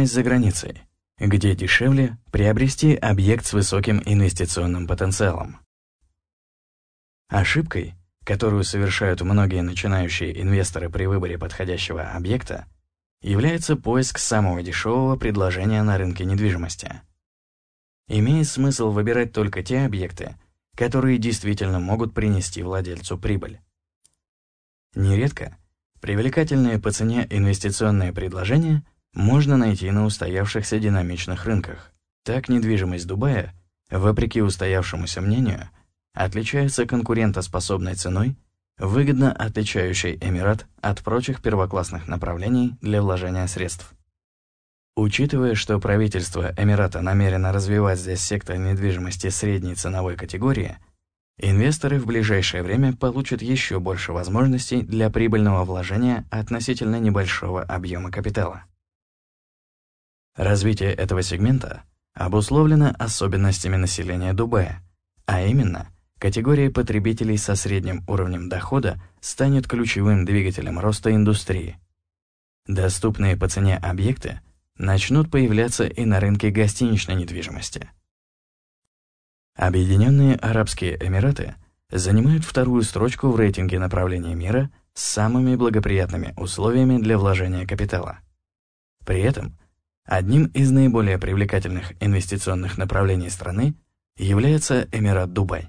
Недвижимость за границей, где дешевле приобрести объект с высоким инвестиционным потенциалом. Ошибкой, которую совершают многие начинающие инвесторы при выборе подходящего объекта, является поиск самого дешевого предложения на рынке недвижимости. Имеет смысл выбирать только те объекты, которые действительно могут принести владельцу прибыль. Нередко привлекательные по цене инвестиционные предложения можно найти на устоявшихся динамичных рынках. Так недвижимость Дубая, вопреки устоявшемуся мнению, отличается конкурентоспособной ценой, выгодно отличающей Эмират от прочих первоклассных направлений для вложения средств. Учитывая, что правительство Эмирата намерено развивать здесь сектор недвижимости средней ценовой категории, инвесторы в ближайшее время получат еще больше возможностей для прибыльного вложения относительно небольшого объема капитала. Развитие этого сегмента обусловлено особенностями населения Дубая, а именно, категория потребителей со средним уровнем дохода станет ключевым двигателем роста индустрии. Доступные по цене объекты начнут появляться и на рынке гостиничной недвижимости. Объединенные Арабские Эмираты занимают вторую строчку в рейтинге направления мира с самыми благоприятными условиями для вложения капитала. При этом Одним из наиболее привлекательных инвестиционных направлений страны является Эмират Дубай.